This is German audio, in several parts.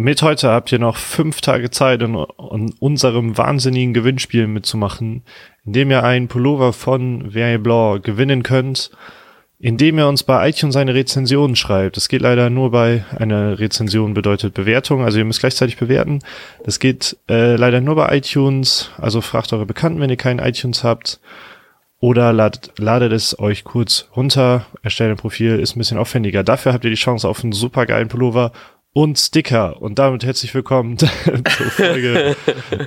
mit heute habt ihr noch fünf Tage Zeit, in, in unserem wahnsinnigen Gewinnspiel mitzumachen, indem ihr einen Pullover von Verre Blanc gewinnen könnt, indem ihr uns bei iTunes eine Rezension schreibt. Das geht leider nur bei einer Rezension bedeutet Bewertung, also ihr müsst gleichzeitig bewerten. Das geht äh, leider nur bei iTunes, also fragt eure Bekannten, wenn ihr keinen iTunes habt. Oder ladet, ladet es euch kurz runter, erstellt ein Profil, ist ein bisschen aufwendiger. Dafür habt ihr die Chance auf einen supergeilen Pullover und Sticker. Und damit herzlich willkommen zur Folge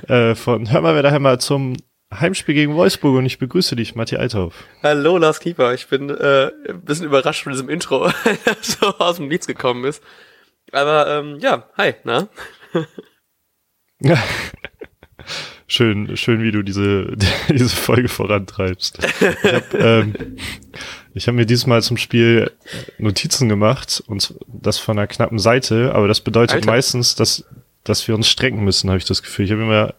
äh, von Hör mal, wer da Hämmer zum Heimspiel gegen Wolfsburg und ich begrüße dich, Matti Althoff. Hallo, Lars Kiefer. Ich bin äh, ein bisschen überrascht von diesem Intro, so aus dem Nichts gekommen ist. Aber ähm, ja, hi, na? schön, schön, wie du diese, diese Folge vorantreibst. Ich habe ähm, ich hab mir diesmal zum Spiel Notizen gemacht und das von einer knappen Seite, aber das bedeutet Alter. meistens, dass, dass wir uns strecken müssen, habe ich das Gefühl. Ich habe immer,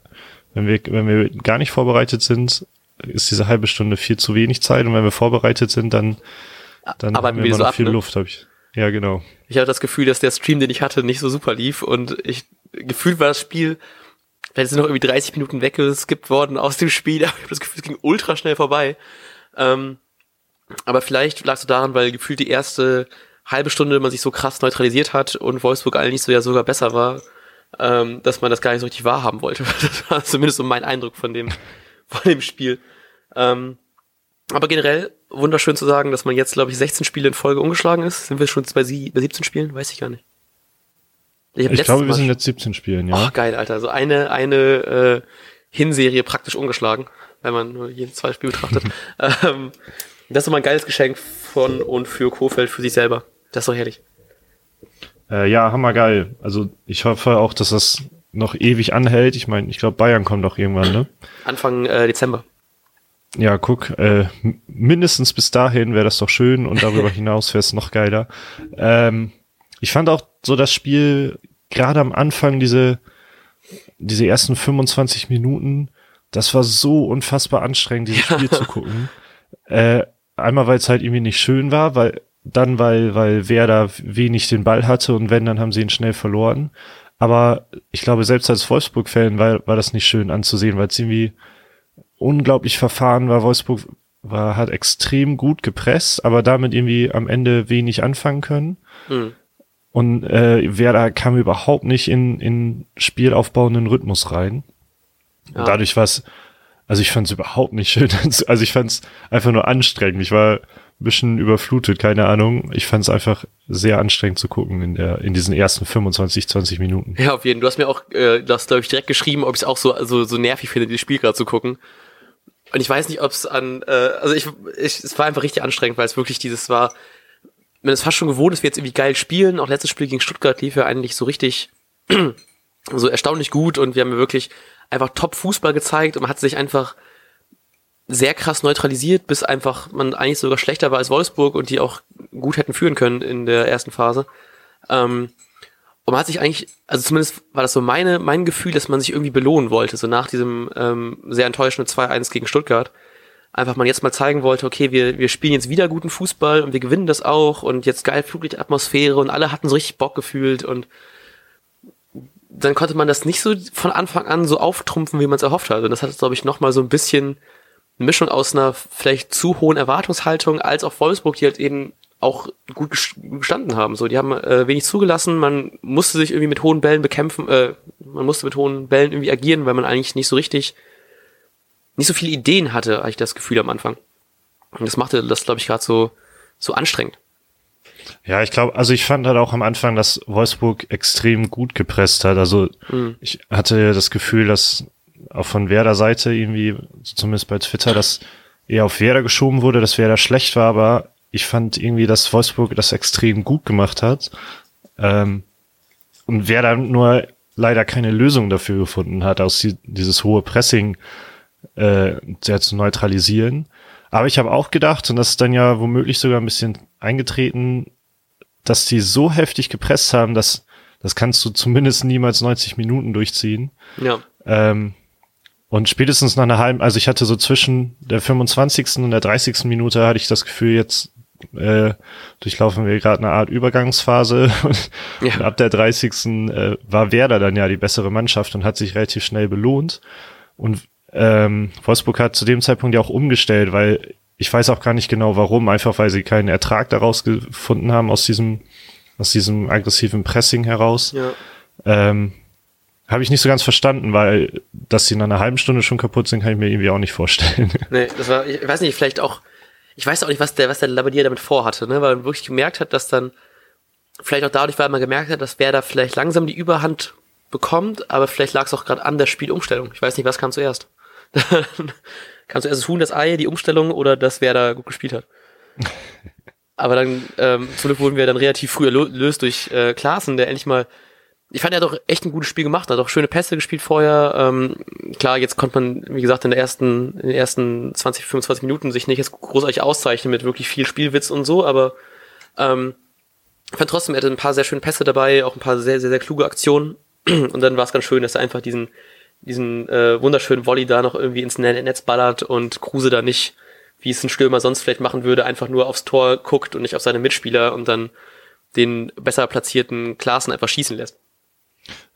wenn wir, wenn wir gar nicht vorbereitet sind, ist diese halbe Stunde viel zu wenig Zeit und wenn wir vorbereitet sind, dann, dann Arbeiten haben wir immer noch so viel ab, ne? Luft, habe ich. Ja, genau. Ich hatte das Gefühl, dass der Stream, den ich hatte, nicht so super lief und ich gefühlt war das Spiel Vielleicht sind noch irgendwie 30 Minuten weggeskippt worden aus dem Spiel, aber ich habe das Gefühl, es ging ultra schnell vorbei. Ähm, aber vielleicht lag es so daran, weil gefühlt die erste halbe Stunde man sich so krass neutralisiert hat und Wolfsburg eigentlich so ja sogar besser war, ähm, dass man das gar nicht so richtig wahrhaben wollte. Das war zumindest so mein Eindruck von dem, von dem Spiel. Ähm, aber generell wunderschön zu sagen, dass man jetzt, glaube ich, 16 Spiele in Folge umgeschlagen ist. Sind wir schon bei, sie, bei 17 Spielen? Weiß ich gar nicht. Ich, ich glaube, wir sind jetzt 17 Spielen, ja. Ach, geil, Alter. So eine, eine äh, Hinserie praktisch ungeschlagen, wenn man nur jedes zwei Spiel betrachtet. ähm, das ist immer ein geiles Geschenk von und für Kofeld, für sich selber. Das ist doch herrlich. Äh, ja, hammergeil. Also ich hoffe auch, dass das noch ewig anhält. Ich meine, ich glaube, Bayern kommt doch irgendwann, ne? Anfang äh, Dezember. Ja, guck, äh, mindestens bis dahin wäre das doch schön und darüber hinaus wäre es noch geiler. Ähm, ich fand auch so das Spiel gerade am Anfang diese, diese ersten 25 Minuten, das war so unfassbar anstrengend, dieses Spiel zu gucken. Äh, einmal, weil es halt irgendwie nicht schön war, weil dann, weil, weil Werder wenig den Ball hatte und wenn, dann haben sie ihn schnell verloren. Aber ich glaube, selbst als Wolfsburg-Fan war, war das nicht schön anzusehen, weil es irgendwie unglaublich verfahren war. Wolfsburg war, hat extrem gut gepresst, aber damit irgendwie am Ende wenig anfangen können. Mhm. Und äh, Werder kam überhaupt nicht in, in spielaufbauenden Rhythmus rein. Ja. Und dadurch war es, also ich fand es überhaupt nicht schön. Also ich fand es einfach nur anstrengend. Ich war ein bisschen überflutet, keine Ahnung. Ich fand es einfach sehr anstrengend zu gucken in der in diesen ersten 25, 20 Minuten. Ja, auf jeden Fall. Du hast mir auch, äh, du hast glaube ich direkt geschrieben, ob ich es auch so, so so nervig finde, dieses Spiel gerade zu gucken. Und ich weiß nicht, ob es an, äh, also ich, ich, es war einfach richtig anstrengend, weil es wirklich dieses war, man ist fast schon gewohnt, dass wir jetzt irgendwie geil spielen. Auch letztes Spiel gegen Stuttgart lief ja eigentlich so richtig, so erstaunlich gut und wir haben wirklich einfach top Fußball gezeigt und man hat sich einfach sehr krass neutralisiert, bis einfach man eigentlich sogar schlechter war als Wolfsburg und die auch gut hätten führen können in der ersten Phase. Ähm, und man hat sich eigentlich, also zumindest war das so meine, mein Gefühl, dass man sich irgendwie belohnen wollte, so nach diesem ähm, sehr enttäuschenden 2-1 gegen Stuttgart einfach mal jetzt mal zeigen wollte, okay, wir, wir spielen jetzt wieder guten Fußball und wir gewinnen das auch und jetzt geil Fluglichtatmosphäre und alle hatten so richtig Bock gefühlt und dann konnte man das nicht so von Anfang an so auftrumpfen, wie man es erhofft hat. Und das hat, glaube ich, nochmal so ein bisschen eine Mischung aus einer vielleicht zu hohen Erwartungshaltung als auch Wolfsburg, die halt eben auch gut gestanden haben. So, die haben äh, wenig zugelassen, man musste sich irgendwie mit hohen Bällen bekämpfen, äh, man musste mit hohen Bällen irgendwie agieren, weil man eigentlich nicht so richtig nicht so viele Ideen hatte, hatte ich das Gefühl am Anfang. Und das machte das, glaube ich, gerade so, so anstrengend. Ja, ich glaube, also ich fand halt auch am Anfang, dass Wolfsburg extrem gut gepresst hat. Also mhm. ich hatte das Gefühl, dass auch von Werder Seite irgendwie, zumindest bei Twitter, dass eher auf Werder geschoben wurde, dass Werder schlecht war, aber ich fand irgendwie, dass Wolfsburg das extrem gut gemacht hat. Ähm, und Werder nur leider keine Lösung dafür gefunden hat, aus die, dieses hohe Pressing äh, sehr zu neutralisieren. Aber ich habe auch gedacht, und das ist dann ja womöglich sogar ein bisschen eingetreten, dass die so heftig gepresst haben, dass das kannst du zumindest niemals 90 Minuten durchziehen. Ja. Ähm, und spätestens nach einer halben, also ich hatte so zwischen der 25. und der 30. Minute hatte ich das Gefühl, jetzt, äh, durchlaufen wir gerade eine Art Übergangsphase und, Ja. und ab der 30. Äh, war Werder dann ja die bessere Mannschaft und hat sich relativ schnell belohnt. Und ähm, Wolfsburg hat zu dem Zeitpunkt ja auch umgestellt, weil ich weiß auch gar nicht genau warum, einfach weil sie keinen Ertrag daraus gefunden haben aus diesem, aus diesem aggressiven Pressing heraus. Ja. Ähm, habe ich nicht so ganz verstanden, weil dass sie in einer halben Stunde schon kaputt sind, kann ich mir irgendwie auch nicht vorstellen. Nee, das war, ich weiß nicht, vielleicht auch, ich weiß auch nicht, was der, was der Labadier damit vorhatte, ne, weil man wirklich gemerkt hat, dass dann, vielleicht auch dadurch, weil man gemerkt hat, dass wer da vielleicht langsam die Überhand bekommt, aber vielleicht lag es auch gerade an der Spielumstellung. Ich weiß nicht, was kam zuerst. kam zuerst das Huhn, das Ei, die Umstellung oder dass wer da gut gespielt hat. Aber dann, ähm, zum Glück wurden wir dann relativ früh erlöst durch äh, Klaassen, der endlich mal ich fand, er hat doch echt ein gutes Spiel gemacht, hat auch schöne Pässe gespielt vorher. Ähm, klar, jetzt konnte man, wie gesagt, in, der ersten, in den ersten 20, 25 Minuten sich nicht jetzt großartig auszeichnen mit wirklich viel Spielwitz und so, aber ähm, ich fand trotzdem, er hatte ein paar sehr schöne Pässe dabei, auch ein paar sehr, sehr, sehr kluge Aktionen. Und dann war es ganz schön, dass er einfach diesen, diesen äh, wunderschönen Volley da noch irgendwie ins Ne- Netz ballert und Kruse da nicht, wie es ein Stürmer sonst vielleicht machen würde, einfach nur aufs Tor guckt und nicht auf seine Mitspieler und dann den besser platzierten Klaassen einfach schießen lässt.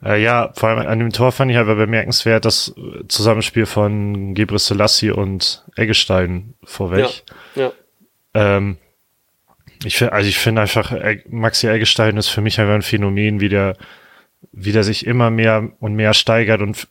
Äh, ja, vor allem an dem Tor fand ich aber bemerkenswert das Zusammenspiel von Gebre Selassie und Eggestein vorweg. Ja. Ähm, ich finde, also ich finde einfach, Maxi Eggestein ist für mich einfach ein Phänomen, wie der, wie der sich immer mehr und mehr steigert und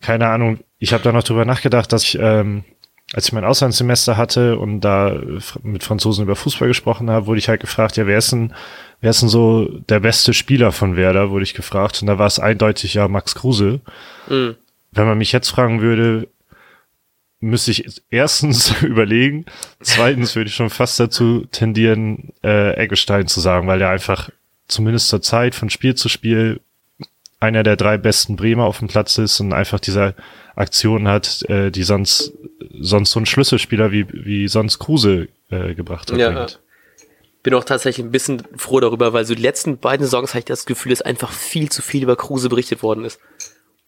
keine Ahnung, ich habe da noch drüber nachgedacht, dass ich, ähm, als ich mein Auslandssemester hatte und da mit Franzosen über Fußball gesprochen habe, wurde ich halt gefragt, ja, wer ist denn, wer ist denn so der beste Spieler von Werder, wurde ich gefragt. Und da war es eindeutig ja Max Kruse. Mhm. Wenn man mich jetzt fragen würde, müsste ich erstens überlegen, zweitens würde ich schon fast dazu tendieren, äh, Eggestein zu sagen, weil er einfach zumindest zur Zeit von Spiel zu Spiel einer der drei besten Bremer auf dem Platz ist und einfach diese Aktion hat, äh, die sonst sonst so ein Schlüsselspieler wie wie sonst Kruse äh, gebracht hat. Ja, bringt. bin auch tatsächlich ein bisschen froh darüber, weil so die letzten beiden Saisons hatte ich das Gefühl, dass einfach viel zu viel über Kruse berichtet worden ist.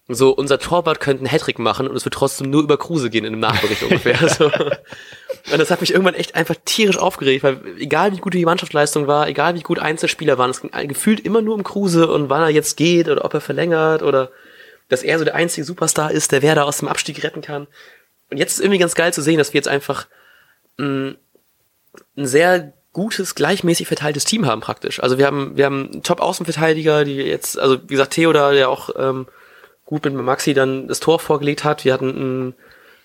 So, unser Torwart könnte einen Hattrick machen und es wird trotzdem nur über Kruse gehen in einem Nachbericht ungefähr. So. Und das hat mich irgendwann echt einfach tierisch aufgeregt, weil egal wie gut die Mannschaftsleistung war, egal wie gut Einzelspieler waren, es ging gefühlt immer nur um Kruse und wann er jetzt geht oder ob er verlängert oder dass er so der einzige Superstar ist, der Werder aus dem Abstieg retten kann. Und jetzt ist irgendwie ganz geil zu sehen, dass wir jetzt einfach mh, ein sehr gutes, gleichmäßig verteiltes Team haben praktisch. Also wir haben, wir haben Top-Außenverteidiger, die jetzt, also wie gesagt, Theo da, der auch ähm, gut mit Maxi dann das Tor vorgelegt hat. Wir hatten einen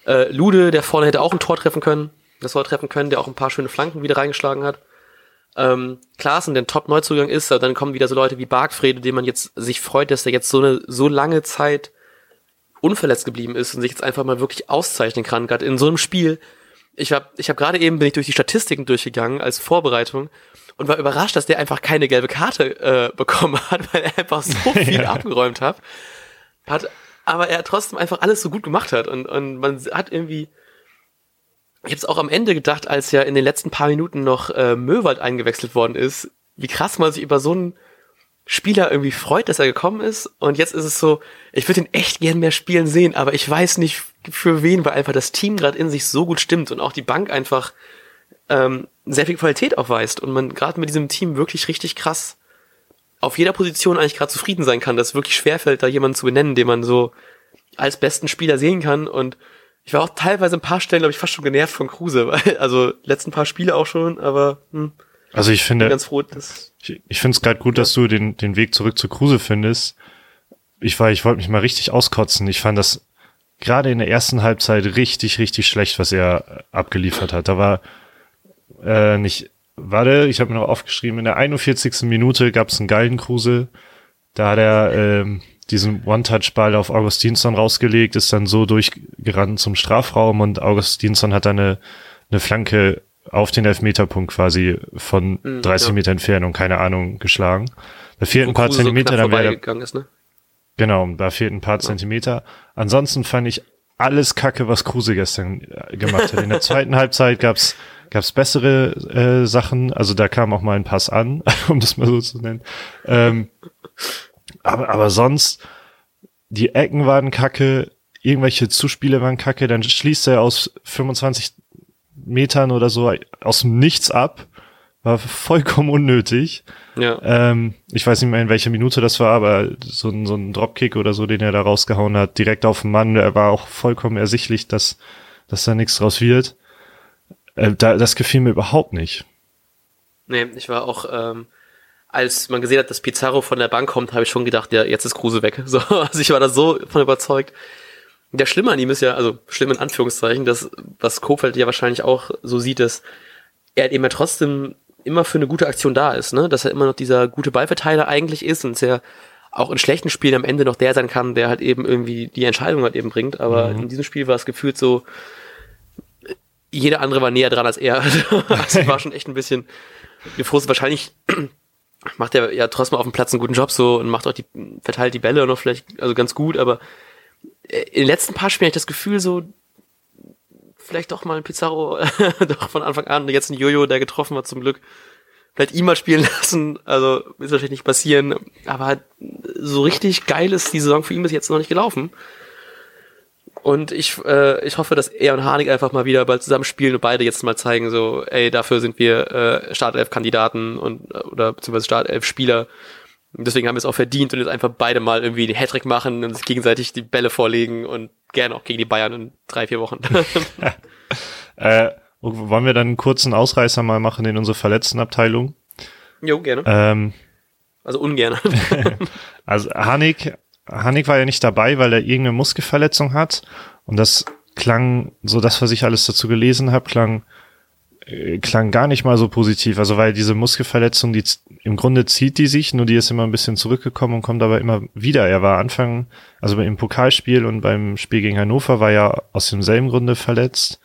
äh, Lude, der vorne hätte auch ein Tor treffen können, das Tor treffen können, der auch ein paar schöne Flanken wieder reingeschlagen hat. Ähm, Klaassen, der ein Top-Neuzugang ist, dann kommen wieder so Leute wie Bargfrede, dem man jetzt sich freut, dass der jetzt so eine so lange Zeit unverletzt geblieben ist und sich jetzt einfach mal wirklich auszeichnen kann, gerade in so einem Spiel. Ich habe ich hab gerade eben bin ich durch die Statistiken durchgegangen als Vorbereitung und war überrascht, dass der einfach keine gelbe Karte äh, bekommen hat, weil er einfach so viel Ja. abgeräumt hat. Hat. Aber er trotzdem einfach alles so gut gemacht hat und, und man hat irgendwie ich habe es auch am Ende gedacht, als ja in den letzten paar Minuten noch äh, Möwald eingewechselt worden ist, wie krass man sich über so einen Spieler irgendwie freut, dass er gekommen ist. Und jetzt ist es so, ich würde ihn echt gern mehr spielen sehen, aber ich weiß nicht für wen, weil einfach das Team gerade in sich so gut stimmt und auch die Bank einfach ähm, sehr viel Qualität aufweist und man gerade mit diesem Team wirklich richtig krass auf jeder Position eigentlich gerade zufrieden sein kann, dass es wirklich schwerfällt, da jemanden zu benennen, den man so als besten Spieler sehen kann. Und ich war auch teilweise ein paar Stellen, glaube ich, fast schon genervt von Kruse, weil, also letzten paar Spiele auch schon, aber hm, Also ich finde, ganz froh, dass ich, ich finde es gerade gut, dass du den, den Weg zurück zu Kruse findest. Ich war, ich wollte mich mal richtig auskotzen. Ich fand das gerade in der ersten Halbzeit richtig, richtig schlecht, was er äh, abgeliefert hat. Da war äh, nicht, warte, ich habe mir noch aufgeschrieben, in der 41. Minute gab es einen geilen Kruse. Da hat er ähm, diesen One-Touch-Ball auf Augustinsson rausgelegt, ist dann so durchgerannt zum Strafraum und Augustinsson hat dann eine, eine Flanke auf den Elfmeterpunkt quasi von Mhm, 30 ja. Meter Entfernung, keine Ahnung, geschlagen. Da fehlten ein paar Kruse so Zentimeter, knapp dann wäre ist, ne? Genau, da fehlten ein paar Zentimeter. Ansonsten fand ich alles Kacke, was Kruse gestern äh, gemacht hat. In der zweiten Halbzeit gab's gab's bessere äh, Sachen. Also da kam auch mal ein Pass an, um das mal so zu nennen. Ähm, aber, aber sonst, die Ecken waren kacke, irgendwelche Zuspiele waren kacke, dann schließt er aus 25 Metern oder so aus dem Nichts ab war vollkommen unnötig. Ja. Ähm, ich weiß nicht mehr, in welcher Minute das war, aber so ein, so ein Dropkick oder so, den er da rausgehauen hat, direkt auf den Mann, er war auch vollkommen ersichtlich, dass, dass da nichts draus wird. Äh, da, das gefiel mir überhaupt nicht. Nee, ich war auch, ähm, als man gesehen hat, dass Pizarro von der Bank kommt, habe ich schon gedacht, ja, jetzt ist Kruse weg. So, also ich war da so von überzeugt. Der Schlimme an ihm ist ja, also schlimm in Anführungszeichen, dass, was Kofeld ja wahrscheinlich auch so sieht, dass er eben ja trotzdem immer für eine gute Aktion da ist, ne? Dass er immer noch dieser gute Ballverteiler eigentlich ist und sehr auch in schlechten Spielen am Ende noch der sein kann, der halt eben irgendwie die Entscheidung halt eben bringt. Aber mhm. in diesem Spiel war es gefühlt so, jeder andere war näher dran als er. Also war schon echt ein bisschen gefrustet. Wahrscheinlich macht er ja trotzdem auf dem Platz einen guten Job so und macht auch die, verteilt die Bälle noch vielleicht, also ganz gut, aber äh, in den letzten paar Spielen habe ich das Gefühl so, vielleicht doch mal ein Pizarro, doch von Anfang an, jetzt ein Jojo, der getroffen hat zum Glück, vielleicht ihn mal spielen lassen, also ist wahrscheinlich nicht passieren, aber so richtig geil ist die Saison für ihn bis jetzt noch nicht gelaufen. Und ich, äh, ich hoffe, dass er und Harnik einfach mal wieder bald zusammen spielen und beide jetzt mal zeigen, so, ey, dafür sind wir äh, Startelf-Kandidaten und oder beziehungsweise Startelf-Spieler. Deswegen haben wir es auch verdient und jetzt einfach beide mal irgendwie den Hattrick machen und sich gegenseitig die Bälle vorlegen und gerne auch gegen die Bayern in drei, vier Wochen. äh, wollen wir dann einen kurzen Ausreißer mal machen in unsere Verletztenabteilung? Jo, gerne. Ähm, also ungern. also Hanik Hanik war ja nicht dabei, weil er irgendeine Muskelverletzung hat. Und das klang, so das, was ich alles dazu gelesen habe, klang, äh, klang gar nicht mal so positiv. Also weil diese Muskelverletzung, die im Grunde zieht die sich, nur die ist immer ein bisschen zurückgekommen und kommt aber immer wieder. Er war Anfang, also im Pokalspiel und beim Spiel gegen Hannover war er aus demselben Grunde verletzt.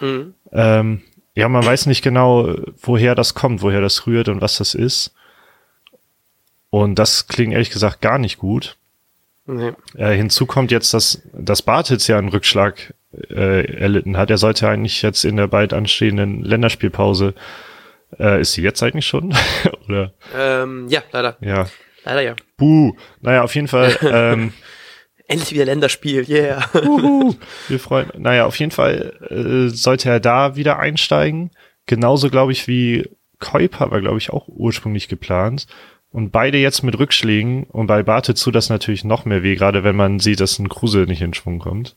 Mhm. Ähm, ja, man weiß nicht genau, woher das kommt, woher das rührt und was das ist. Und das klingt ehrlich gesagt gar nicht gut. Nee. Äh, hinzu kommt jetzt, dass, dass Bartels ja einen Rückschlag äh, erlitten hat. Er sollte eigentlich jetzt in der bald anstehenden Länderspielpause, äh, ist sie jetzt eigentlich schon? Oder? Ähm, ja, leider. Ja. Leider ja. Buh. Naja, auf jeden Fall. Ähm, Endlich wieder Länderspiel, yeah. Uhu, wir freuen. Naja, auf jeden Fall äh, sollte er da wieder einsteigen. Genauso, glaube ich, wie Kuiper war, glaube ich, auch ursprünglich geplant. Und beide jetzt mit Rückschlägen und bei Barte zu das natürlich noch mehr weh, gerade wenn man sieht, dass ein Kruse nicht in Schwung kommt.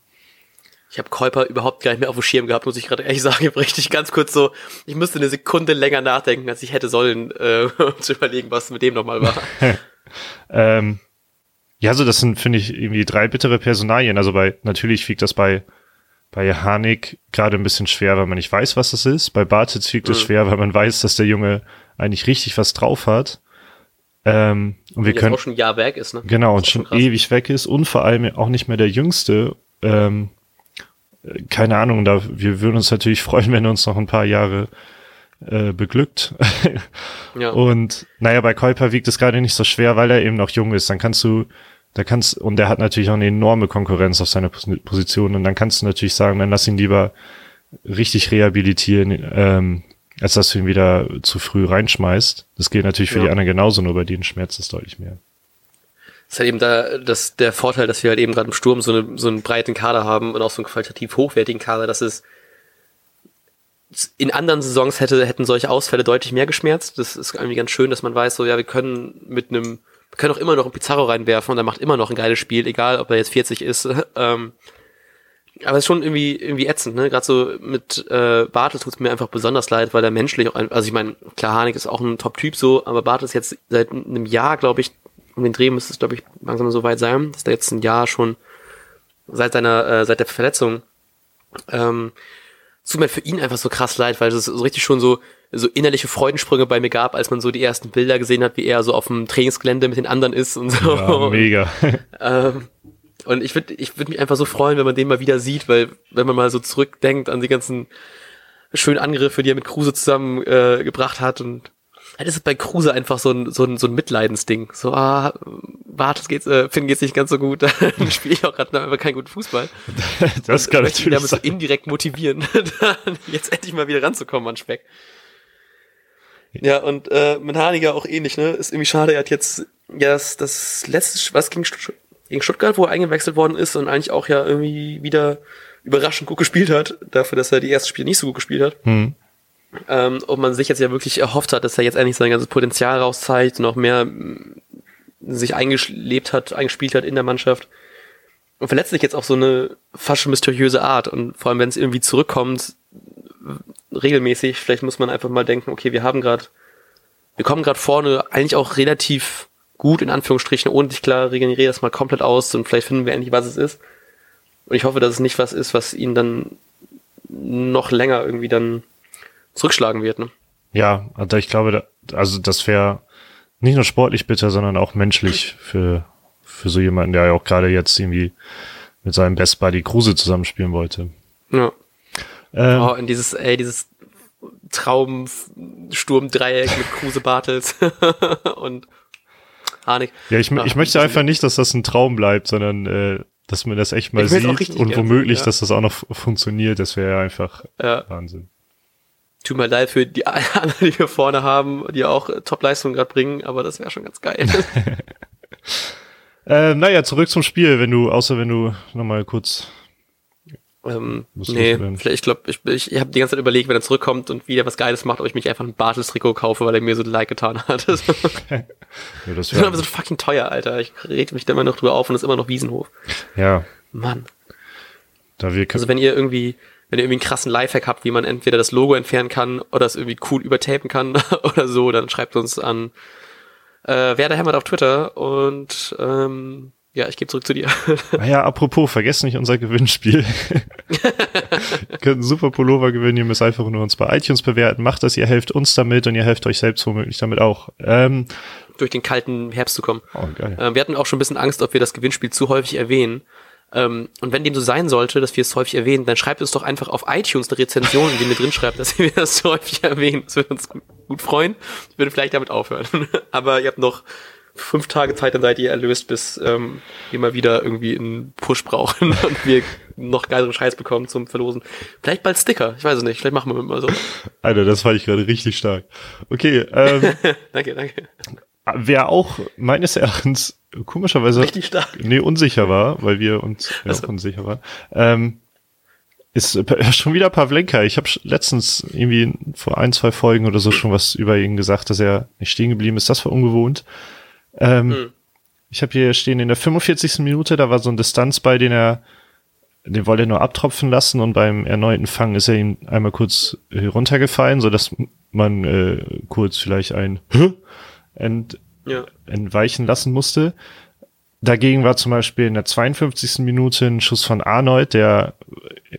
Ich habe Käuper überhaupt gar nicht mehr auf dem Schirm gehabt, muss ich gerade ehrlich sagen. Richtig ganz kurz so, ich musste eine Sekunde länger nachdenken, als ich hätte sollen, äh, um zu überlegen, was mit dem nochmal war. ähm, ja, so das sind, finde ich, irgendwie drei bittere Personalien. Also bei, natürlich wiegt das bei, bei Harnik gerade ein bisschen schwer, weil man nicht weiß, was das ist. Bei Bartitz wiegt es mhm. schwer, weil man weiß, dass der Junge eigentlich richtig was drauf hat. Ähm, und wir können auch schon ein Jahr weg ist, ne? Genau, und schon, schon ewig weg ist und vor allem auch nicht mehr der Jüngste. Ähm, keine Ahnung, da wir würden uns natürlich freuen, wenn er uns noch ein paar Jahre äh, beglückt. ja. Und naja, bei Kuiper wiegt es gerade nicht so schwer, weil er eben noch jung ist. Dann kannst du, da kannst, und der hat natürlich auch eine enorme Konkurrenz auf seiner Position. Und dann kannst du natürlich sagen, dann lass ihn lieber richtig rehabilitieren, ähm, als dass du ihn wieder zu früh reinschmeißt. Das gilt natürlich für ja. die anderen genauso, nur bei denen schmerzt es deutlich mehr. Das ist halt eben da das, der Vorteil, dass wir halt eben gerade im Sturm so, eine, so einen breiten Kader haben und auch so einen qualitativ hochwertigen Kader, dass es in anderen Saisons hätte, hätten solche Ausfälle deutlich mehr geschmerzt. Das ist irgendwie ganz schön, dass man weiß, so, ja, wir können mit einem, wir können auch immer noch einen Pizarro reinwerfen und er macht immer noch ein geiles Spiel, egal ob er jetzt 40 ist. ähm, aber es ist schon irgendwie irgendwie ätzend, ne? Gerade so mit äh, Bartels tut's mir einfach besonders leid, weil er menschlich auch, ein, also ich meine, klar, Harnik ist auch ein Top-Typ so, aber Bartels jetzt seit einem Jahr, glaube ich, um den Dreh müsste es, glaube ich, langsam so weit sein, dass der jetzt ein Jahr schon seit seiner, äh, seit der Verletzung, ähm, tut mir für ihn einfach so krass leid, weil es so richtig schon so, so innerliche Freudensprünge bei mir gab, als man so die ersten Bilder gesehen hat, wie er so auf dem Trainingsgelände mit den anderen ist und so. Ja, mega. ähm, und ich würde ich würd mich einfach so freuen, wenn man den mal wieder sieht, weil wenn man mal so zurückdenkt an die ganzen schönen Angriffe, die er mit Kruse zusammen äh, gebracht hat und halt ist bei Kruse einfach so ein, so ein, so ein Mitleidensding. So, ah, warte, es geht's, äh, Finn geht's nicht ganz so gut, dann spiele ich auch gerade einfach keinen guten Fußball. das kann natürlich damit so indirekt motivieren, jetzt endlich mal wieder ranzukommen an Speck. Ja, und äh, mit Haniger auch ähnlich, ne? Ist irgendwie schade, er hat jetzt ja das, das letzte, was ging gegen Stuttgart, wo er eingewechselt worden ist und eigentlich auch ja irgendwie wieder überraschend gut gespielt hat, dafür, dass er die ersten Spiele nicht so gut gespielt hat. Hm. ähm, ob man sich jetzt ja wirklich erhofft hat, dass er jetzt endlich sein ganzes Potenzial rauszeigt und auch mehr sich eingelebt hat, eingespielt hat in der Mannschaft. Und verletzt sich jetzt auf so eine fast mysteriöse Art. Und vor allem, wenn es irgendwie zurückkommt, regelmäßig, vielleicht muss man einfach mal denken, okay, wir haben gerade, wir kommen gerade vorne eigentlich auch relativ gut, in Anführungsstrichen, ohne dich klar, regeneriere das mal komplett aus und vielleicht finden wir endlich, was es ist. Und ich hoffe, dass es nicht was ist, was ihn dann noch länger irgendwie dann zurückschlagen wird. Ne? Ja, also ich glaube, also das wäre nicht nur sportlich bitter, sondern auch menschlich für, für so jemanden, der ja auch gerade jetzt irgendwie mit seinem Best Buddy Kruse zusammenspielen wollte. Ja. Ähm, oh, in dieses, ey, dieses Traumsturmdreieck mit Kruse Bartels und Harnik. Ja, ich, Ach, ich möchte einfach nicht, dass das ein Traum bleibt, sondern äh, dass man das echt mal sieht und womöglich, ja. dass das auch noch funktioniert. Das wäre ja einfach ja. Wahnsinn. Tut mir leid für die anderen, die wir vorne haben, die auch Top-Leistungen gerade bringen, aber das wäre schon ganz geil. äh, naja, zurück zum Spiel, wenn du, außer wenn du nochmal kurz ähm, nee, vielleicht, ich glaube, ich, ich, ich habe die ganze Zeit überlegt, wenn er zurückkommt und wieder was Geiles macht, ob ich mich einfach ein Bartels-Trikot kaufe, weil er mir so Like getan hat. ja, das ist aber so fucking teuer, Alter. Ich rede mich da immer noch drüber auf und es ist immer noch Wiesenhof. Ja. Mann. Da wir also wenn ihr irgendwie, wenn ihr irgendwie einen krassen Lifehack habt, wie man entweder das Logo entfernen kann oder es irgendwie cool übertapen kann oder so, dann schreibt uns an äh, Werder Hämmert auf Twitter und ähm, ja, ich gebe zurück zu dir. Naja, ah apropos, vergesst nicht unser Gewinnspiel. ihr könnt einen super Pullover gewinnen, ihr müsst einfach nur uns bei iTunes bewerten. Macht das, ihr helft uns damit und ihr helft euch selbst womöglich damit auch. Ähm, Durch den kalten Herbst zu kommen. Oh, geil. Ähm, wir hatten auch schon ein bisschen Angst, ob wir das Gewinnspiel zu häufig erwähnen. Ähm, und wenn dem so sein sollte, dass wir es häufig erwähnen, dann schreibt uns doch einfach auf iTunes eine Rezension, in der wir drin schreibt, dass wir das so häufig erwähnen. Das würde uns gut freuen. Ich würde vielleicht damit aufhören. Aber ihr habt noch fünf Tage Zeit, dann seid ihr erlöst, bis ähm, wir mal wieder irgendwie einen Push brauchen und wir noch geileren Scheiß bekommen zum Verlosen. Vielleicht bald Sticker, ich weiß es nicht, vielleicht machen wir mal so. Alter, das fand ich gerade richtig stark. Okay, ähm, danke, danke. Wer auch meines Erachtens komischerweise richtig stark. nee, unsicher war, weil wir uns ja also. unsicher waren, ähm, ist äh, schon wieder Pavlenka. Ich habe letztens irgendwie vor ein, zwei Folgen oder so schon was über ihn gesagt, dass er nicht stehen geblieben ist. Das war ungewohnt. Ähm, mhm. Ich habe hier stehen in der 45. Minute, da war so ein Distanz bei, den er, den wollte er nur abtropfen lassen und beim erneuten Fang ist er ihm einmal kurz runtergefallen, so dass man äh, kurz vielleicht ein ent, ja. entweichen lassen musste. Dagegen war zum Beispiel in der 52. Minute ein Schuss von Arnold, der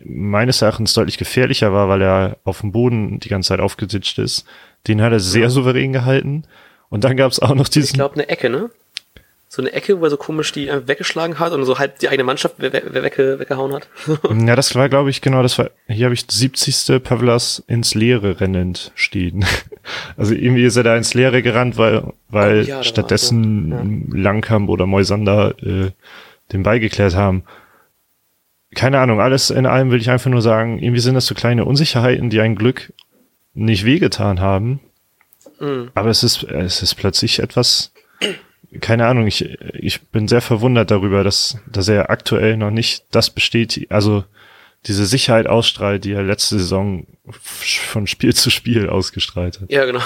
meines Erachtens deutlich gefährlicher war, weil er auf dem Boden die ganze Zeit aufgesitzt ist. Den hat er sehr souverän gehalten. Und dann gab es auch noch diesen. Ich glaube, eine Ecke, ne? So eine Ecke, wo er so komisch die weggeschlagen hat und so halb die eigene Mannschaft we we wegge weggehauen hat. ja, das war, glaube ich, genau, das war, hier habe ich 70. Pavlas ins Leere rennend stehen. Also irgendwie ist er da ins Leere gerannt, weil, weil oh, ja, stattdessen war, ja. Langkamp oder Moisander äh, den Ball geklärt haben. Keine Ahnung, alles in allem will ich einfach nur sagen, irgendwie sind das so kleine Unsicherheiten, die ein Glück nicht wehgetan haben. Mhm. Aber es ist, es ist plötzlich etwas, keine Ahnung, ich, ich bin sehr verwundert darüber, dass, dass er aktuell noch nicht das besteht, also diese Sicherheit ausstrahlt, die er letzte Saison von Spiel zu Spiel ausgestrahlt hat. Ja, genau.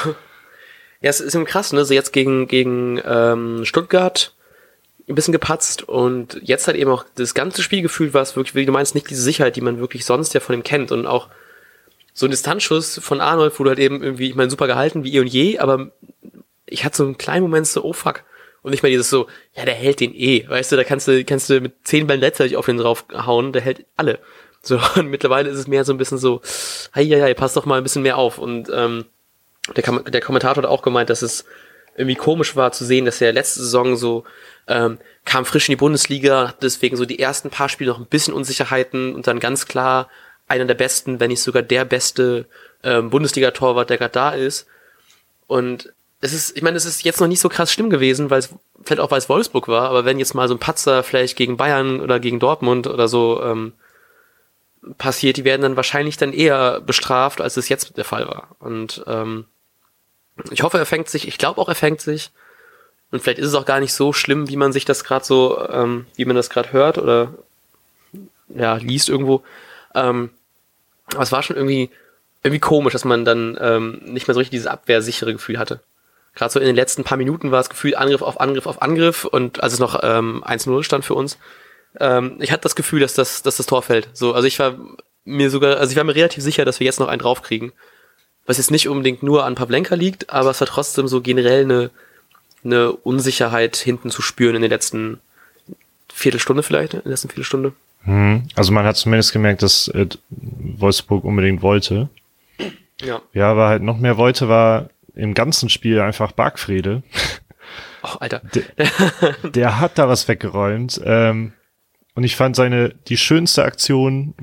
Ja, es ist eben krass, ne? So jetzt gegen, gegen ähm, Stuttgart ein bisschen gepatzt und jetzt halt eben auch das ganze Spielgefühl, was wirklich, wie du meinst, nicht diese Sicherheit, die man wirklich sonst ja von ihm kennt und auch so ein Distanzschuss von Arnold, wo du halt eben irgendwie, ich meine, super gehalten wie eh und je, aber ich hatte so einen kleinen Moment so, oh fuck. Und nicht mal dieses so, ja, der hält den eh, weißt du, da kannst du, kannst du mit zehn Bällen letztendlich auf den draufhauen, der hält alle. So, und mittlerweile ist es mehr so ein bisschen so, hei, hei, hei, pass doch mal ein bisschen mehr auf. Und ähm, der, der Kommentator hat auch gemeint, dass es irgendwie komisch war zu sehen, dass er letzte Saison so ähm, kam frisch in die Bundesliga, hat deswegen so die ersten paar Spiele noch ein bisschen Unsicherheiten und dann ganz klar einer der besten, wenn nicht sogar der beste ähm, Bundesliga-Torwart, der gerade da ist. Und es ist, ich meine, es ist jetzt noch nicht so krass schlimm gewesen, weil es vielleicht auch weil es Wolfsburg war, aber wenn jetzt mal so ein Patzer vielleicht gegen Bayern oder gegen Dortmund oder so ähm, passiert, die werden dann wahrscheinlich dann eher bestraft, als es jetzt der Fall war. Und ähm, ich hoffe, er fängt sich, ich glaube auch, er fängt sich. Und vielleicht ist es auch gar nicht so schlimm, wie man sich das gerade so, ähm, wie man das gerade hört oder ja, liest irgendwo. Ähm, aber es war schon irgendwie, irgendwie komisch, dass man dann ähm, nicht mehr so richtig dieses abwehrsichere Gefühl hatte. Gerade so in den letzten paar Minuten war es gefühlt Angriff auf Angriff auf Angriff und als es noch ähm, 1-0 stand für uns, ähm, ich hatte das Gefühl, dass das, dass das Tor fällt. So, also ich war mir sogar, also ich war mir relativ sicher, dass wir jetzt noch einen draufkriegen. Was jetzt nicht unbedingt nur an Pavlenka liegt, aber es war trotzdem so generell eine, eine Unsicherheit hinten zu spüren in den letzten Viertelstunde vielleicht, in der letzten Viertelstunde. Hm. Also man hat zumindest gemerkt, dass äh, Wolfsburg unbedingt wollte. Ja. Ja, aber halt noch mehr wollte, war im ganzen Spiel einfach Bargfrede. Oh, Alter. Der, der hat da was weggeräumt. Ähm, und ich fand seine, die schönste Aktion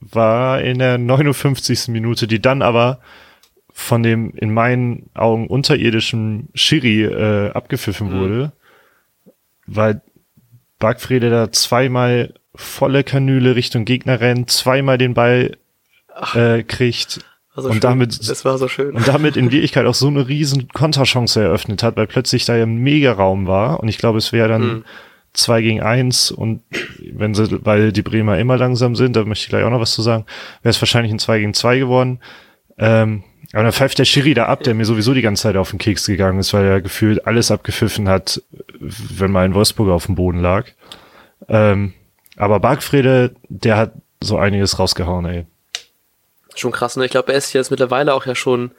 war in der 59. Minute, die dann aber von dem in meinen Augen unterirdischen Schiri äh, abgepfiffen Mhm. wurde, weil Bargfrede da zweimal volle Kanüle Richtung Gegner rennt, zweimal den Ball äh, kriegt War so Und schön. damit- das war so schön. und damit in Wirklichkeit auch so eine riesen Konterchance eröffnet hat, weil plötzlich da ja ein Mega-Raum war und ich glaube, es wäre dann Mhm. zwei gegen eins und wenn sie, weil die Bremer immer langsam sind, da möchte ich gleich auch noch was zu sagen, wäre es wahrscheinlich ein zwei gegen zwei geworden. Ähm, aber dann pfeift der Schiri da ab, der mir sowieso die ganze Zeit auf den Keks gegangen ist, weil er gefühlt alles abgepfiffen hat, wenn mal ein Wolfsburger auf dem Boden lag. Ähm, aber Bargfrede, der hat so einiges rausgehauen, ey. Schon krass, ne? Ich glaube, er ist jetzt mittlerweile auch ja schon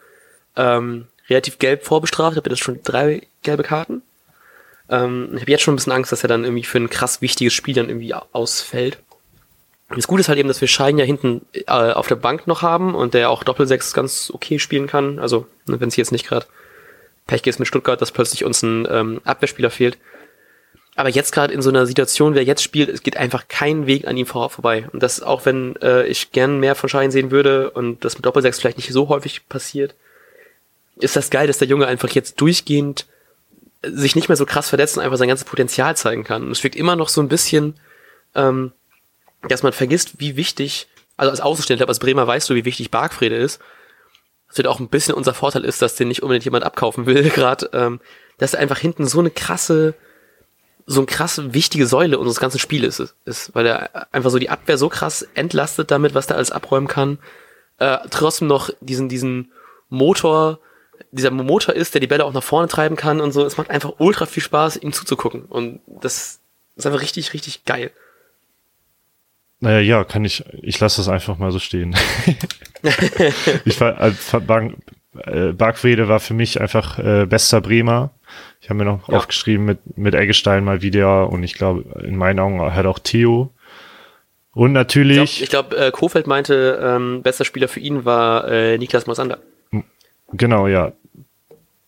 ähm, relativ gelb vorbestraft. Ich habe jetzt schon drei gelbe Karten. Ähm, ich habe jetzt schon ein bisschen Angst, dass er dann irgendwie für ein krass wichtiges Spiel dann irgendwie au- ausfällt. Das Gute ist halt eben, dass wir Schein ja hinten äh, auf der Bank noch haben und der auch Doppelsechs ganz okay spielen kann. Also, ne, wenn es jetzt nicht gerade Pech ist mit Stuttgart, dass plötzlich uns ein ähm, Abwehrspieler fehlt. Aber jetzt gerade in so einer Situation, wer jetzt spielt, es geht einfach kein Weg an ihm vor, vorbei. Und das auch wenn äh, ich gern mehr von Schein sehen würde und das mit Doppelsechs vielleicht nicht so häufig passiert, ist das geil, dass der Junge einfach jetzt durchgehend sich nicht mehr so krass verletzt und einfach sein ganzes Potenzial zeigen kann. Und es wirkt immer noch so ein bisschen, ähm, dass man vergisst, wie wichtig, also als Außenstehender, als Bremer weißt du, wie wichtig Bargfrede ist. Das wird auch ein bisschen unser Vorteil ist, dass den nicht unbedingt jemand abkaufen will, gerade, ähm, dass er einfach hinten so eine krasse, so eine krasse wichtige Säule unseres ganzen Spieles ist, ist, weil er einfach so die Abwehr so krass entlastet damit, was der alles abräumen kann. Äh, trotzdem noch diesen, diesen Motor, dieser Motor ist, der die Bälle auch nach vorne treiben kann und so. Es macht einfach ultra viel Spaß, ihm zuzugucken. Und das ist einfach richtig, richtig geil. Naja, ja, kann ich, ich lasse das einfach mal so stehen. ich war, äh, Bank, äh, Bargfrede war für mich einfach äh, bester Bremer. Ich habe mir noch Ja. aufgeschrieben mit, mit Eggestein mal wieder und ich glaube, in meinen Augen halt auch Theo. Und natürlich, Ich glaube, glaub, äh, Kofeld meinte, ähm, bester Spieler für ihn war äh, Niklas Mosander. genau, ja.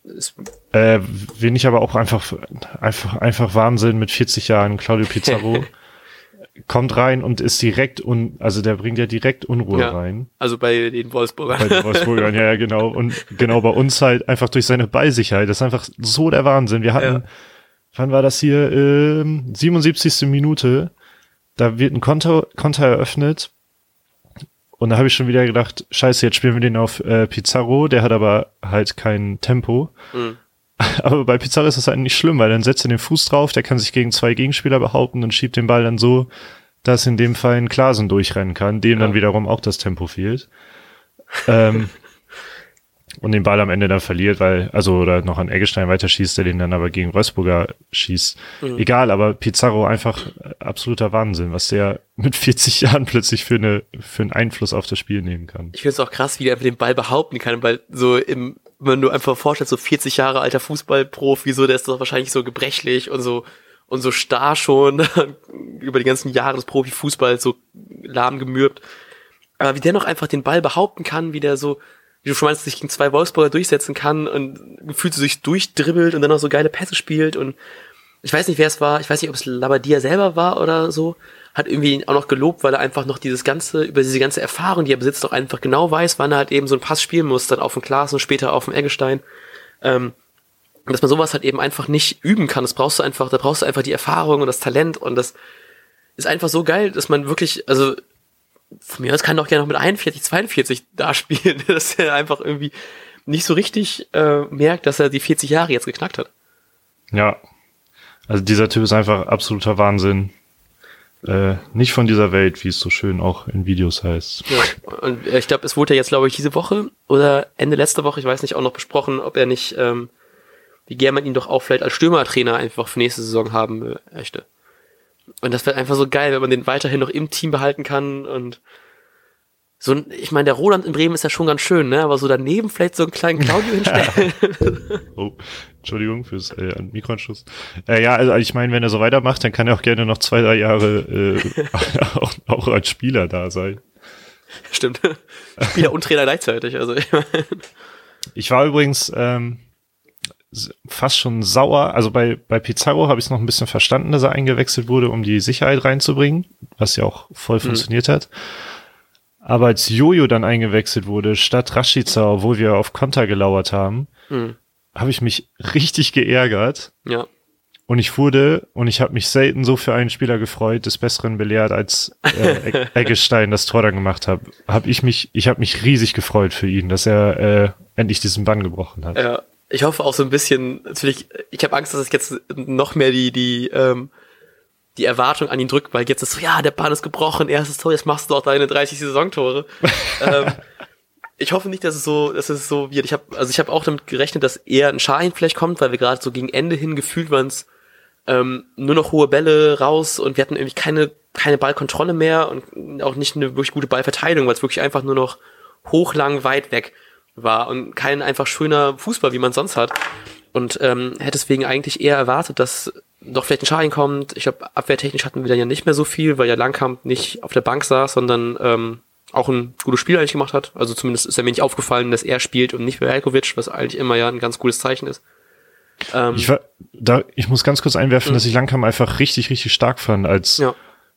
Ist- Äh, wen ich aber auch einfach, einfach, einfach Wahnsinn mit 40 Jahren, Claudio Pizarro, kommt rein und ist direkt un, also der bringt ja direkt Unruhe Ja. rein. Also bei den Wolfsburgern. Bei den Wolfsburgern, ja, ja, genau. Und genau bei uns halt einfach durch seine Ballsicherheit. Das ist einfach so der Wahnsinn. Wir hatten, Ja. wann war das hier? Ähm, 77. Minute. Da wird ein Konter, Konter eröffnet. Und da habe ich schon wieder gedacht, scheiße, jetzt spielen wir den auf äh, Pizarro. Der hat aber halt kein Tempo. Mhm. Aber bei Pizarro ist das halt nicht schlimm, weil dann setzt er den Fuß drauf, der kann sich gegen zwei Gegenspieler behaupten und schiebt den Ball dann so, dass in dem Fall ein Klasen durchrennen kann, dem dann Ja. wiederum auch das Tempo fehlt. ähm, und den Ball am Ende dann verliert, weil, also, oder noch an Eggestein weiterschießt, der den dann aber gegen Wolfsburger schießt. Egal, aber Pizarro einfach absoluter Wahnsinn, was der mit 40 Jahren plötzlich für eine, für einen Einfluss auf das Spiel nehmen kann. Ich finde es auch krass, wie der einfach den Ball behaupten kann, weil so im, wenn du einfach vorstellst, so 40 Jahre alter Fußballprofi, so, der ist doch wahrscheinlich so gebrechlich und so, und so starr schon, über die ganzen Jahre des Profifußballs so lahm gemürbt. Aber wie der noch einfach den Ball behaupten kann, wie der so, wie du schon meinst, sich gegen zwei Wolfsburger durchsetzen kann und gefühlt sich durchdribbelt und dann noch so geile Pässe spielt und ich weiß nicht, wer es war, ich weiß nicht, ob es Labadia selber war oder so, hat irgendwie ihn auch noch gelobt, weil er einfach noch dieses ganze, über diese ganze Erfahrung, die er besitzt, auch einfach genau weiß, wann er halt eben so einen Pass spielen muss, dann auf dem Klaas und später auf dem Eggestein. Ähm, dass man sowas halt eben einfach nicht üben kann. Das brauchst du einfach, da brauchst du einfach die Erfahrung und das Talent und das ist einfach so geil, dass man wirklich, also von mir aus kann doch gerne noch mit 41, 42 da spielen, dass er einfach irgendwie nicht so richtig äh, merkt, dass er die 40 Jahre jetzt geknackt hat. Ja. Also dieser Typ ist einfach absoluter Wahnsinn. Äh, nicht von dieser Welt, wie es so schön auch in Videos heißt. Ja, und ich glaube, es wurde ja jetzt, glaube ich, diese Woche oder Ende letzter Woche, ich weiß nicht, auch noch besprochen, ob er nicht, ähm, wie gern man ihn doch auch vielleicht als Stürmertrainer einfach für nächste Saison haben möchte. Und das wäre einfach so geil, wenn man den weiterhin noch im Team behalten kann und so ein, ich meine, der Roland in Bremen ist ja schon ganz schön, ne? Aber so daneben vielleicht so einen kleinen Claudio hinstellen. oh, Entschuldigung fürs äh, Mikroanschluss. Äh, ja, also ich meine, wenn er so weitermacht, dann kann er auch gerne noch zwei, drei Jahre äh, auch, auch als Spieler da sein. Stimmt. Spieler und Trainer gleichzeitig. Also ich, mein. ich war übrigens ähm, fast schon sauer. Also bei, bei Pizarro habe ich es noch ein bisschen verstanden, dass er eingewechselt wurde, um die Sicherheit reinzubringen, was ja auch voll mhm. funktioniert hat. Aber als Jojo dann eingewechselt wurde, statt Rashica, obwohl wir auf Konter gelauert haben, mhm. habe ich mich richtig geärgert. Ja. Und ich wurde, und ich habe mich selten so für einen Spieler gefreut, des Besseren belehrt, als äh, Eggestein das Tor dann gemacht hat. Hab ich mich, ich habe mich riesig gefreut für ihn, dass er äh, endlich diesen Bann gebrochen hat. Ja, ich hoffe auch so ein bisschen, natürlich, ich habe Angst, dass ich jetzt noch mehr die, die ähm, die Erwartung an ihn drückt, weil jetzt ist so, ja, der Bahn ist gebrochen, erstes Tor, jetzt machst du doch deine 30 Saisontore. ähm, ich hoffe nicht, dass es so, dass es so wird. Ich habe, also ich habe auch damit gerechnet, dass eher ein Schein vielleicht kommt, weil wir gerade so gegen Ende hin gefühlt waren es ähm, nur noch hohe Bälle raus und wir hatten irgendwie keine keine Ballkontrolle mehr und auch nicht eine wirklich gute Ballverteilung, weil es wirklich einfach nur noch hochlang weit weg war und kein einfach schöner Fußball, wie man sonst hat. Und ähm, hätte deswegen eigentlich eher erwartet, dass doch vielleicht ein Schaden kommt. Ich glaube, abwehrtechnisch hatten wir dann ja nicht mehr so viel, weil ja Langkamp nicht auf der Bank saß, sondern ähm, auch ein gutes Spiel eigentlich gemacht hat. Also zumindest ist er mir nicht aufgefallen, dass er spielt und nicht Velkovic, was eigentlich immer ja ein ganz gutes Zeichen ist. Ähm, ich, war, da, ich muss ganz kurz einwerfen, mh. dass ich Langkamp einfach richtig, richtig stark fand, als ja.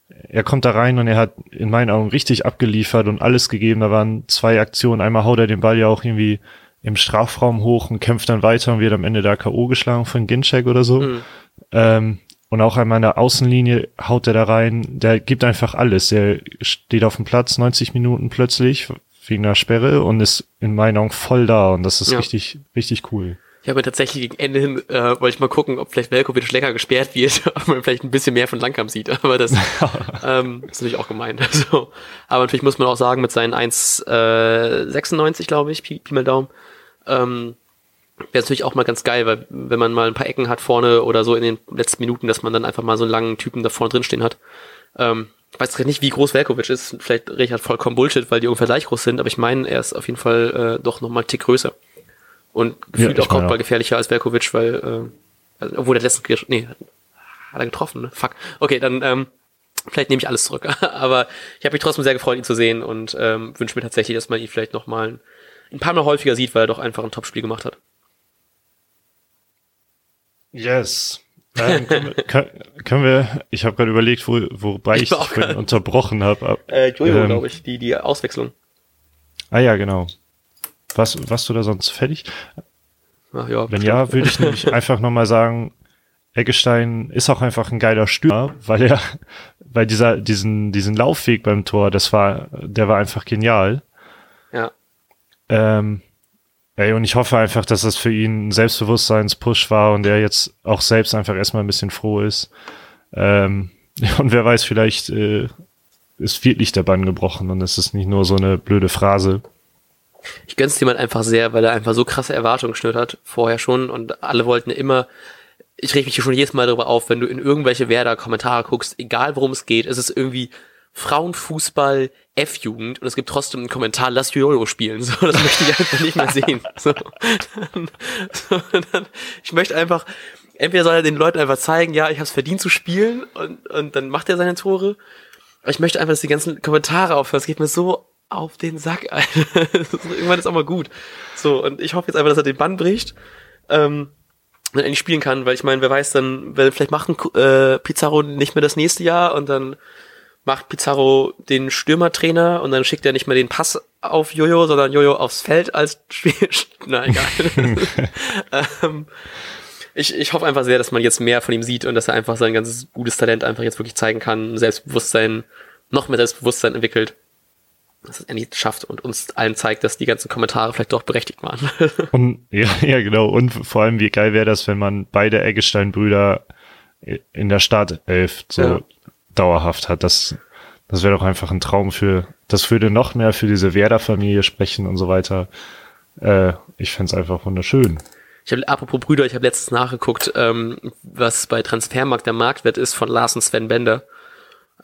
er kommt da rein und er hat in meinen Augen richtig abgeliefert und alles gegeben. Da waren zwei Aktionen. Einmal haut er den Ball ja auch irgendwie im Strafraum hoch und kämpft dann weiter und wird am Ende da K.O. geschlagen von Ginczek oder so. Mhm. Ähm, und auch an meiner Außenlinie haut er da rein. Der gibt einfach alles. Der steht auf dem Platz 90 Minuten plötzlich wegen einer Sperre und ist in meinen Augen voll da. Und das ist ja. richtig, richtig cool. Ich habe tatsächlich gegen Ende hin, äh, wollte ich mal gucken, ob vielleicht Velkovic länger gesperrt wird, ob man vielleicht ein bisschen mehr von Langkamp sieht. Aber das ähm, ist natürlich auch gemeint. Also, aber natürlich muss man auch sagen, mit seinen 1,96, äh, glaube ich, Pi, Pi mal Daumen, ähm, wäre natürlich auch mal ganz geil, weil wenn man mal ein paar Ecken hat vorne oder so in den letzten Minuten, dass man dann einfach mal so einen langen Typen da vorne drin stehen hat. Ähm, ich weiß nicht, wie groß Velkovic ist. Vielleicht rede ich halt vollkommen Bullshit, weil die ungefähr gleich groß sind, aber ich meine, er ist auf jeden Fall äh, doch nochmal einen Tick größer. Und gefühlt ja, auch Kopfball gefährlicher als Velkovic, weil, äh, also, obwohl der letzten, nee, hat er getroffen, ne? Fuck. Okay, dann, ähm, vielleicht nehme ich alles zurück. aber ich habe mich trotzdem sehr gefreut, ihn zu sehen und ähm, wünsche mir tatsächlich, dass man ihn vielleicht nochmal ein, ein paar Mal häufiger sieht, weil er doch einfach ein Topspiel gemacht hat. Yes. Ähm, können, wir, können, wir, ich habe gerade überlegt, wo, wobei ich, ich unterbrochen habe. Äh, Jojo, ähm, glaube ich, die, die Auswechslung. Ah ja, genau. Was, warst du da sonst fertig? Ach, ja, Wenn ja, würde ich nämlich einfach nochmal sagen, Eggestein ist auch einfach ein geiler Stürmer, weil er, weil dieser, diesen, diesen Laufweg beim Tor, das war, der war einfach genial. Ja. Ähm, Ey, und ich hoffe einfach, dass das für ihn ein Selbstbewusstseinspush war und er jetzt auch selbst einfach erstmal ein bisschen froh ist. Ähm, und wer weiß, vielleicht äh, ist wirklich der Bann gebrochen und es ist nicht nur so eine blöde Phrase. Ich gönn's jemand halt einfach sehr, weil er einfach so krasse Erwartungen geschnürt hat, vorher schon und alle wollten immer, ich reg mich hier schon jedes Mal darüber auf, wenn du in irgendwelche Werder-Kommentare guckst, egal worum es geht, ist es irgendwie Frauenfußball, F-Jugend und es gibt trotzdem einen Kommentar, lass Jojo spielen. So, das möchte ich einfach nicht mehr sehen. So, dann, so, dann, ich möchte einfach, entweder soll er den Leuten einfach zeigen, ja, ich habe es verdient zu spielen und, und dann macht er seine Tore. Aber ich möchte einfach, dass die ganzen Kommentare aufhören. Es geht mir so auf den Sack, Alter. Irgendwann ist auch mal gut. So, und ich hoffe jetzt einfach, dass er den Bann bricht. Ähm, und endlich spielen kann, weil ich meine, wer weiß dann, wenn vielleicht macht ein äh, Pizarro nicht mehr das nächste Jahr und dann macht Pizarro den Stürmertrainer und dann schickt er nicht mehr den Pass auf Jojo, sondern Jojo aufs Feld als Spiel. Na egal. ähm, ich, ich hoffe einfach sehr, dass man jetzt mehr von ihm sieht und dass er einfach sein ganzes gutes Talent einfach jetzt wirklich zeigen kann, Selbstbewusstsein, noch mehr Selbstbewusstsein entwickelt. Dass es endlich schafft und uns allen zeigt, dass die ganzen Kommentare vielleicht doch berechtigt waren. und, ja, ja, genau. Und vor allem, wie geil wäre das, wenn man beide Eggestein-Brüder in der Startelf so ja dauerhaft hat. Das, das wäre doch einfach ein Traum für, das würde noch mehr für diese Werder-Familie sprechen und so weiter. Äh, ich fände es einfach wunderschön. Ich habe, apropos Brüder, ich habe letztens nachgeguckt, ähm, was bei Transfermarkt der Marktwert ist von Lars und Sven Bender.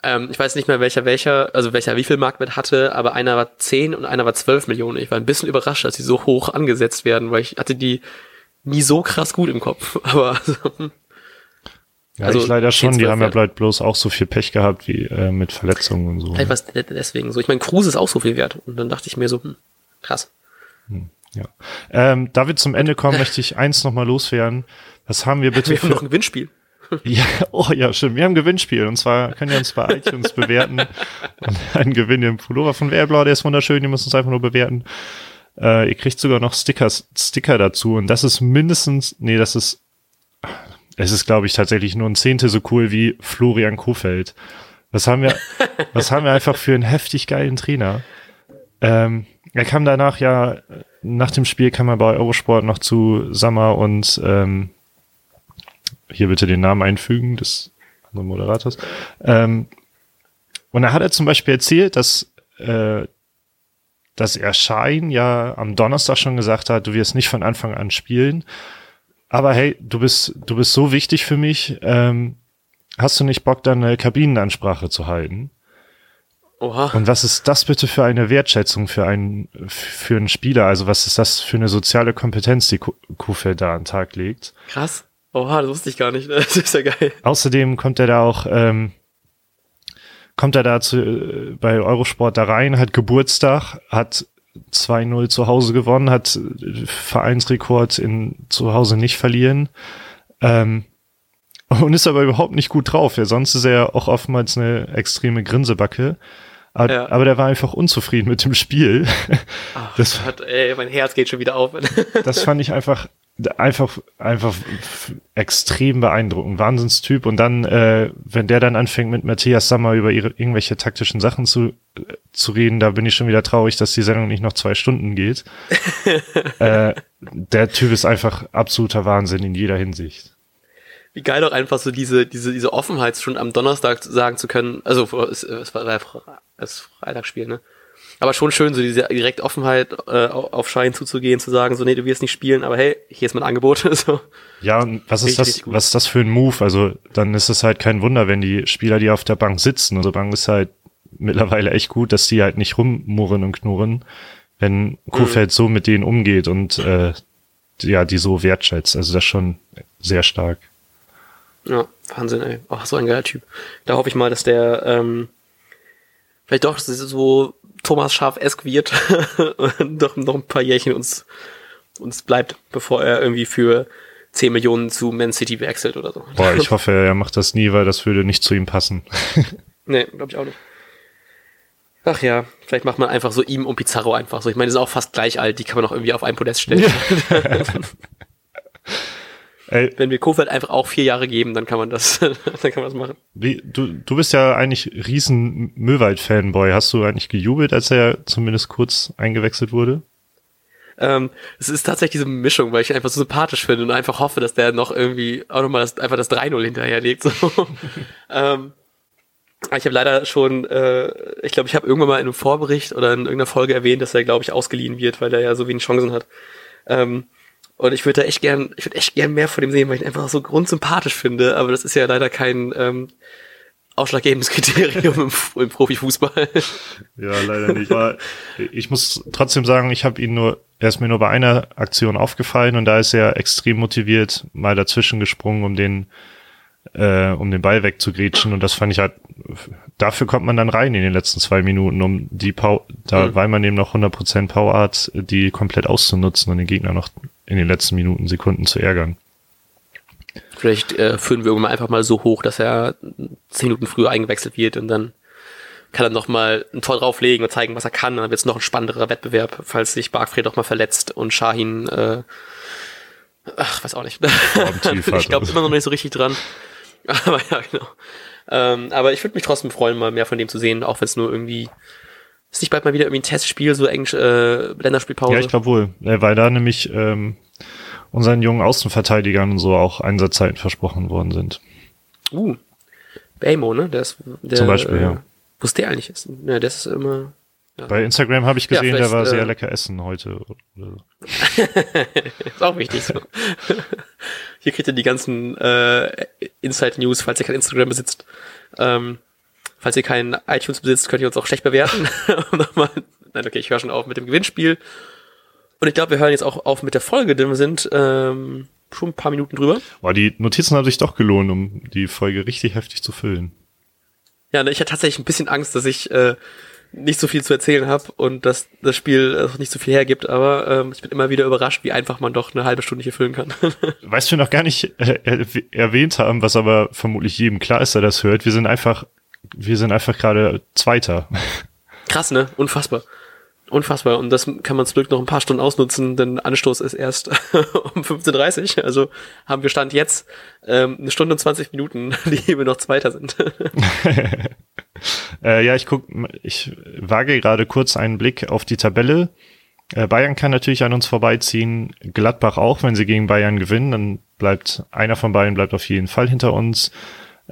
Ähm, ich weiß nicht mehr, welcher welcher, also welcher wie viel Marktwert hatte, aber einer war 10 und einer war 12 Millionen. Ich war ein bisschen überrascht, dass sie so hoch angesetzt werden, weil ich hatte die nie so krass gut im Kopf. Aber also, ja, also ich leider schon. Die haben ja bleibt bloß auch so viel Pech gehabt wie äh, mit Verletzungen und so. Vielleicht was deswegen so. Ich meine, Kruse ist auch so viel wert. Und dann dachte ich mir so, hm, krass. Hm, ja. Ähm, da wir zum Ende kommen, möchte ich eins nochmal loswerden. Was haben wir bitte wir für... haben noch ein Gewinnspiel. Ja, oh ja, stimmt. Wir haben ein Gewinnspiel. Und zwar könnt ihr uns bei iTunes bewerten und einen Gewinn im Pullover von Werblau, der ist wunderschön, ihr müsst uns einfach nur bewerten. Äh, ihr kriegt sogar noch Stickers, Sticker dazu. Und das ist mindestens, nee, das ist, es ist, glaube ich, tatsächlich nur ein Zehntel so cool wie Florian Kofeld. Was haben wir, was haben wir einfach für einen heftig geilen Trainer? Ähm, er kam danach ja, nach dem Spiel kam er bei Eurosport noch zu Sammer und ähm, hier bitte den Namen einfügen des anderen Moderators. Ähm, und da hat er zum Beispiel erzählt, dass, äh, dass er Schein ja am Donnerstag schon gesagt hat, du wirst nicht von Anfang an spielen. Aber hey, du bist, du bist so wichtig für mich. Ähm, hast du nicht Bock, dann eine Kabinenansprache zu halten? Oha. Und was ist das bitte für eine Wertschätzung für einen, für einen Spieler? Also was ist das für eine soziale Kompetenz, die Kufel da an den Tag legt? Krass. Oha, das wusste ich gar nicht. Das ist ja geil. Außerdem kommt er da auch, ähm, kommt er da zu, äh, bei Eurosport da rein, hat Geburtstag, hat 2-0 zu Hause gewonnen, hat äh, Vereinsrekord in zu Hause nicht verlieren. Ähm, und ist aber überhaupt nicht gut drauf. Ja, sonst ist er auch oftmals eine extreme Grinsebacke. Aber, ja. aber der war einfach unzufrieden mit dem Spiel. Ach, das hat, ey, mein Herz geht schon wieder auf. das fand ich einfach einfach einfach extrem beeindruckend, Wahnsinnstyp und dann äh, wenn der dann anfängt mit Matthias Sammer über ihre irgendwelche taktischen Sachen zu zu reden, da bin ich schon wieder traurig, dass die Sendung nicht noch zwei Stunden geht. äh, der Typ ist einfach absoluter Wahnsinn in jeder Hinsicht. Wie geil doch einfach so diese diese diese Offenheit schon am Donnerstag sagen zu können, also es, es war das Freitagsspiel, ne? Aber schon schön, so diese direkt Offenheit äh, auf Schein zuzugehen, zu sagen, so, nee, du wirst nicht spielen, aber hey, hier ist mein Angebot. so. Ja, und was ist das, was ist das für ein Move? Also, dann ist es halt kein Wunder, wenn die Spieler, die auf der Bank sitzen, also Bank ist halt mittlerweile echt gut, dass die halt nicht rummurren und knurren, wenn Kurfeld mhm. so mit denen umgeht und äh, ja, die so wertschätzt. Also das ist schon sehr stark. Ja, Wahnsinn, ey. Ach, so ein geiler Typ. Da hoffe ich mal, dass der ähm, vielleicht doch so Thomas Schaf-esk wird und doch noch ein paar Jährchen uns, uns bleibt, bevor er irgendwie für 10 Millionen zu Man City wechselt oder so. Boah, ich hoffe, er macht das nie, weil das würde nicht zu ihm passen. nee, glaube ich auch nicht. Ach ja, vielleicht macht man einfach so ihm und Pizarro einfach so. Ich meine, die sind auch fast gleich alt, die kann man auch irgendwie auf ein Podest stellen. Ey. Wenn wir Kofeld einfach auch vier Jahre geben, dann kann man das, dann kann man das machen. Wie, du, du bist ja eigentlich riesen Möwald-Fanboy. Hast du eigentlich gejubelt, als er zumindest kurz eingewechselt wurde? Ähm, es ist tatsächlich diese Mischung, weil ich ihn einfach so sympathisch finde und einfach hoffe, dass der noch irgendwie auch nochmal das, einfach das 3-0 hinterherlegt. So. ähm, ich habe leider schon, äh, ich glaube, ich habe irgendwann mal in einem Vorbericht oder in irgendeiner Folge erwähnt, dass er, glaube ich, ausgeliehen wird, weil er ja so wenig Chancen hat. Ähm, und ich würde da echt gern, ich würde echt gern mehr von dem sehen, weil ich ihn einfach so grundsympathisch finde. Aber das ist ja leider kein ähm, ausschlaggebendes Kriterium im, im Profifußball. Ja, leider nicht. Aber ich muss trotzdem sagen, ich habe ihn nur, er ist mir nur bei einer Aktion aufgefallen und da ist er extrem motiviert, mal dazwischen gesprungen, um den äh, um den Ball wegzugrätschen und das fand ich halt, dafür kommt man dann rein in den letzten zwei Minuten, um die Power, da, mhm. weil man eben noch 100% Power hat, die komplett auszunutzen und den Gegner noch in den letzten Minuten, Sekunden zu ärgern. Vielleicht äh, führen wir irgendwann einfach mal so hoch, dass er zehn Minuten früher eingewechselt wird und dann kann er noch mal ein Tor drauflegen und zeigen, was er kann. Und dann wird es noch ein spannenderer Wettbewerb, falls sich Barkfried noch mal verletzt und Shahin, äh, ach, weiß auch nicht. ich glaube immer noch nicht so richtig dran. Aber ja, genau. Ähm, aber ich würde mich trotzdem freuen, mal mehr von dem zu sehen, auch wenn es nur irgendwie ist nicht bald mal wieder irgendwie ein Testspiel, so Englisch, äh, Länderspielpause? Ja, ich glaube wohl. Weil da nämlich ähm, unseren jungen Außenverteidigern und so auch Einsatzzeiten versprochen worden sind. Uh. Baymo, ne? Der ist, der, Zum Beispiel, äh, ja. Wo ist der eigentlich? Ist, ne, der ist immer. Ja. Bei Instagram habe ich Ja, gesehen, der vielleicht, war sehr äh, lecker essen heute. ist auch wichtig. So. Hier kriegt ihr die ganzen äh, Inside-News, falls ihr kein Instagram besitzt. Ähm, falls ihr kein iTunes besitzt, könnt ihr uns auch schlecht bewerten. Nein, okay, ich höre schon auf mit dem Gewinnspiel. Und ich glaube, wir hören jetzt auch auf mit der Folge, denn wir sind ähm, schon ein paar Minuten drüber. Boah, die Notizen haben sich doch gelohnt, um die Folge richtig heftig zu füllen. Ja, ne, ich hatte tatsächlich ein bisschen Angst, dass ich äh, nicht so viel zu erzählen habe und dass das Spiel äh, nicht so viel hergibt, aber ähm, ich bin immer wieder überrascht, wie einfach man doch eine halbe Stunde hier füllen kann. Weißt du, wir noch gar nicht äh, erw- erwähnt haben, was aber vermutlich jedem klar ist, der das hört. Wir sind einfach, wir sind einfach gerade Zweiter. Krass, ne? Unfassbar. Unfassbar. Und das kann man zum Glück noch ein paar Stunden ausnutzen, denn Anstoß ist erst um 15.30 Uhr. Also haben wir Stand jetzt ähm, eine Stunde und 20 Minuten, die wir noch Zweiter sind. Äh, ja, ich guck, ich wage gerade kurz einen Blick auf die Tabelle. Äh, Bayern kann natürlich an uns vorbeiziehen, Gladbach auch, wenn sie gegen Bayern gewinnen, dann bleibt einer von beiden bleibt auf jeden Fall hinter uns.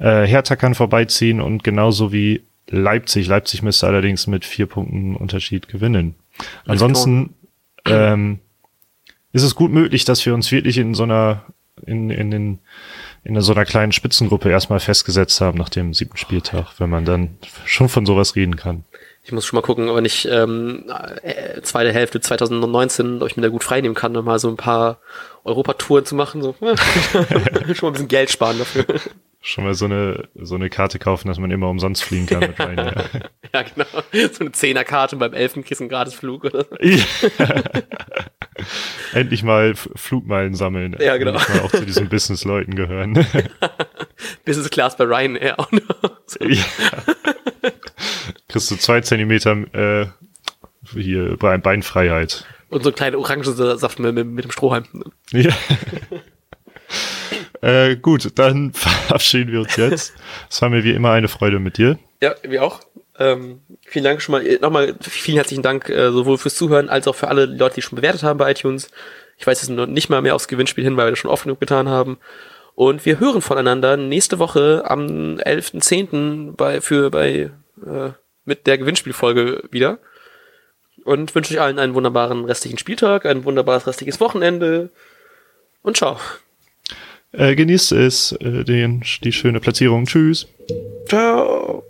Äh, Hertha kann vorbeiziehen und genauso wie Leipzig. Leipzig müsste allerdings mit vier Punkten Unterschied gewinnen. Ansonsten ähm, ist es gut möglich, dass wir uns wirklich in so einer in, in, den, in so einer kleinen Spitzengruppe erstmal festgesetzt haben nach dem siebten Spieltag, wenn man dann schon von sowas reden kann. Ich muss schon mal gucken, ob ich ähm, äh, zweite Hälfte 2019, ob ich mir da gut freinehmen kann, noch mal so ein paar Europatouren zu machen. So. schon mal ein bisschen Geld sparen dafür. Schon mal so eine, so eine Karte kaufen, dass man immer umsonst fliegen kann mit Ryanair. ja, genau. So eine Zehnerkarte beim Elfenkriegst einen Gratisflug oder so. Ja. Endlich mal Flugmeilen sammeln. Ja, genau. Endlich mal auch zu diesen Business-Leuten gehören. Business Class bei Ryanair auch noch. So. ja. Kriegst du zwei Zentimeter äh, hier Bein- Beinfreiheit. Und so einen kleinen Orangensaft mit, mit, mit dem Strohhalm. Ja. Äh, gut, dann verabschieden wir uns jetzt. Es war mir wie immer eine Freude mit dir. Ja, wir auch. Ähm, vielen Dank schon mal, äh, nochmal vielen herzlichen Dank äh, sowohl fürs Zuhören als auch für alle Leute, die schon bewertet haben bei iTunes. Ich weiß jetzt noch nicht mal mehr aufs Gewinnspiel hin, weil wir das schon oft genug getan haben. Und wir hören voneinander nächste Woche am 11.10. bei, für, bei, äh, mit der Gewinnspielfolge wieder. Und wünsche euch allen einen wunderbaren restlichen Spieltag, ein wunderbares restliches Wochenende. Und ciao. Äh, genießt es, äh, den, die schöne Platzierung. Tschüss. Ciao.